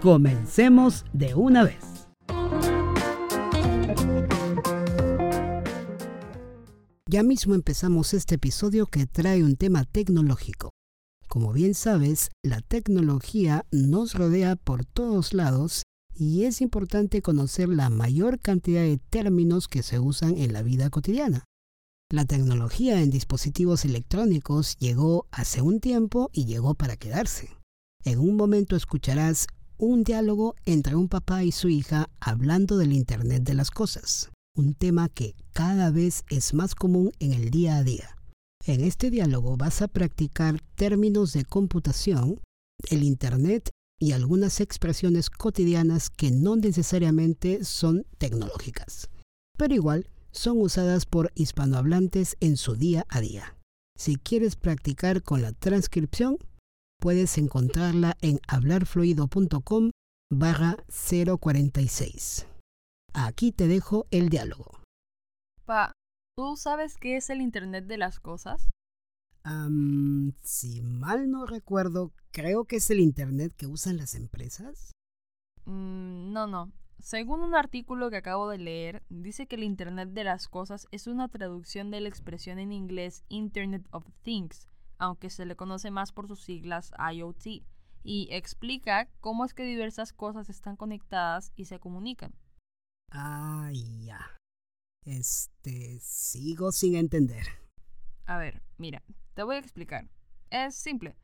comencemos de una vez. Ya mismo empezamos este episodio que trae un tema tecnológico. Como bien sabes, la tecnología nos rodea por todos lados y es importante conocer la mayor cantidad de términos que se usan en la vida cotidiana. La tecnología en dispositivos electrónicos llegó hace un tiempo y llegó para quedarse. En un momento escucharás un diálogo entre un papá y su hija hablando del Internet de las Cosas, un tema que cada vez es más común en el día a día. En este diálogo vas a practicar términos de computación, el Internet y algunas expresiones cotidianas que no necesariamente son tecnológicas, pero igual son usadas por hispanohablantes en su día a día. Si quieres practicar con la transcripción, puedes encontrarla en hablarfluido.com barra 046. Aquí te dejo el diálogo. Pa, ¿tú sabes qué es el Internet de las Cosas? si mal no recuerdo, creo que es el Internet que usan las empresas. Mm, no, no. Según un artículo que acabo de leer, dice que el Internet de las Cosas es una traducción de la expresión en inglés Internet of Things, aunque se le conoce más por sus siglas IoT, y explica cómo es que diversas cosas están conectadas y se comunican. Ah, ya. Este, sigo sin entender. A ver, mira, te voy a explicar. Es simple.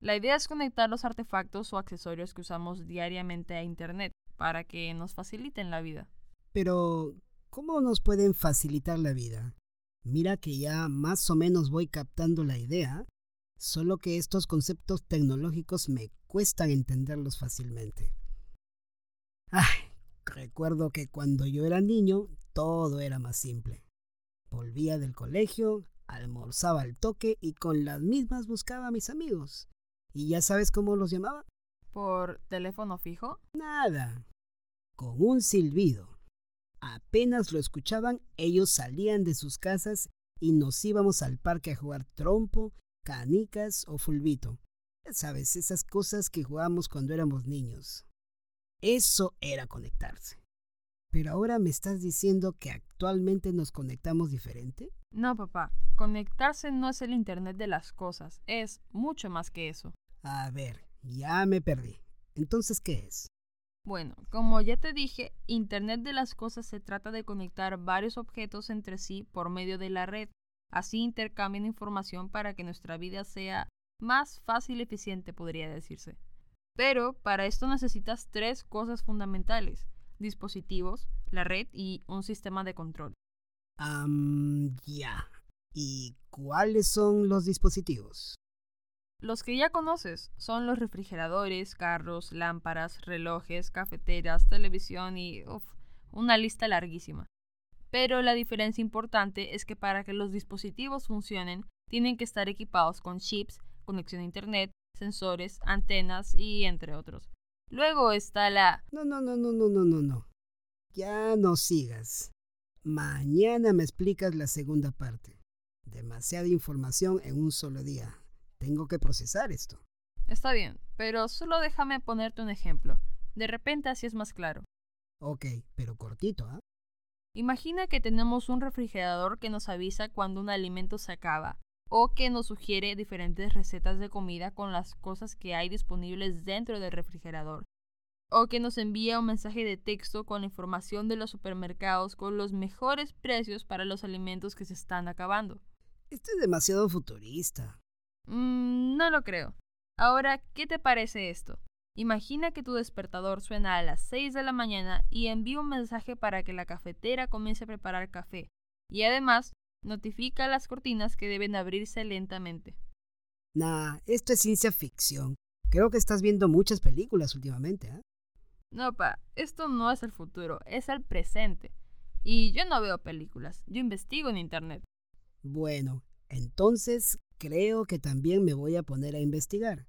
La idea es conectar los artefactos o accesorios que usamos diariamente a Internet para que nos faciliten la vida. Pero, ¿cómo nos pueden facilitar la vida? Mira que ya más o menos voy captando la idea, solo que estos conceptos tecnológicos me cuestan entenderlos fácilmente. Ay, recuerdo que cuando yo era niño todo era más simple. Volvía del colegio, almorzaba al toque y con las mismas buscaba a mis amigos. ¿Y ya sabes cómo los llamaba? ¿Por teléfono fijo? Nada. Con un silbido. Apenas lo escuchaban, ellos salían de sus casas y nos íbamos al parque a jugar trompo, canicas o fulbito. Sabes, esas cosas que jugábamos cuando éramos niños. Eso era conectarse. Pero ahora me estás diciendo que actualmente nos conectamos diferente? No, papá. Conectarse no es el Internet de las cosas. Es mucho más que eso. A ver, ya me perdí. Entonces, ¿qué es? Bueno, como ya te dije, Internet de las Cosas se trata de conectar varios objetos entre sí por medio de la red. Así intercambian información para que nuestra vida sea más fácil y eficiente, podría decirse. Pero para esto necesitas tres cosas fundamentales. Dispositivos, la red y un sistema de control. Ya. ¿Y cuáles son los dispositivos? Los que ya conoces son los refrigeradores, carros, lámparas, relojes, cafeteras, televisión y una lista larguísima. Pero la diferencia importante es que para que los dispositivos funcionen, tienen que estar equipados con chips, conexión a Internet, sensores, antenas y entre otros. Luego está la... No, no, no, no, no, no, no, no. Ya no sigas. Mañana me explicas la segunda parte. Demasiada información en un solo día. Tengo que procesar esto. Está bien, pero solo déjame ponerte un ejemplo. De repente así es más claro. Ok, pero cortito, ¿ah? Imagina que tenemos un refrigerador que nos avisa cuando un alimento se acaba, o que nos sugiere diferentes recetas de comida con las cosas que hay disponibles dentro del refrigerador, o que nos envía un mensaje de texto con la información de los supermercados con los mejores precios para los alimentos que se están acabando. Esto es demasiado futurista. Mm, no lo creo. Ahora, ¿qué te parece esto? Imagina que tu despertador suena a las 6 de la mañana y envía un mensaje para que la cafetera comience a preparar café. Y además, notifica a las cortinas que deben abrirse lentamente. Nah, esto es ciencia ficción. Creo que estás viendo muchas películas últimamente, ¿eh? No, pa, esto no es el futuro, es el presente. Y yo no veo películas, yo investigo en Internet. Bueno, entonces creo que también me voy a poner a investigar.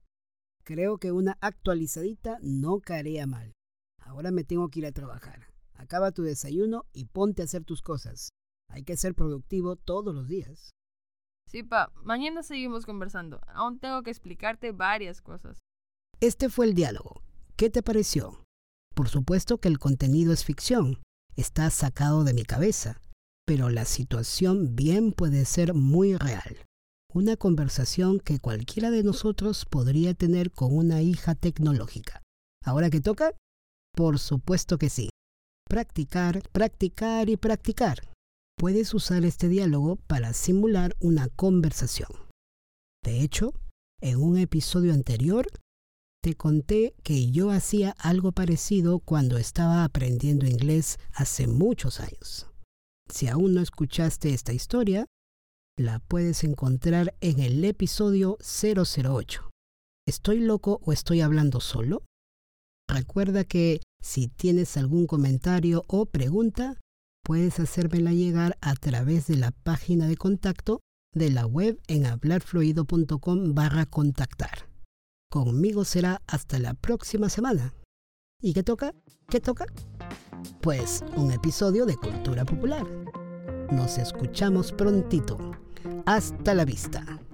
Creo que una actualizadita no caería mal. Ahora me tengo que ir a trabajar. Acaba tu desayuno y ponte a hacer tus cosas. Hay que ser productivo todos los días. Sí, pa, mañana seguimos conversando. Aún tengo que explicarte varias cosas. Este fue el diálogo. ¿Qué te pareció? Por supuesto que el contenido es ficción. Está sacado de mi cabeza. Pero la situación bien puede ser muy real. Una conversación que cualquiera de nosotros podría tener con una hija tecnológica. ¿Ahora que toca? Por supuesto que sí. Practicar, practicar y practicar puedes usar este diálogo para simular una conversación. De hecho, en un episodio anterior, te conté que yo hacía algo parecido cuando estaba aprendiendo inglés hace muchos años. Si aún no escuchaste esta historia, la puedes encontrar en el episodio 008. ¿Estoy loco o estoy hablando solo? Recuerda que si tienes algún comentario o pregunta, puedes hacérmela llegar a través de la página de contacto de la web en hablarfluido.com barra contactar. Conmigo será hasta la próxima semana. ¿Y qué toca? ¿Qué toca? Pues un episodio de Cultura Popular. Nos escuchamos prontito. Hasta la vista.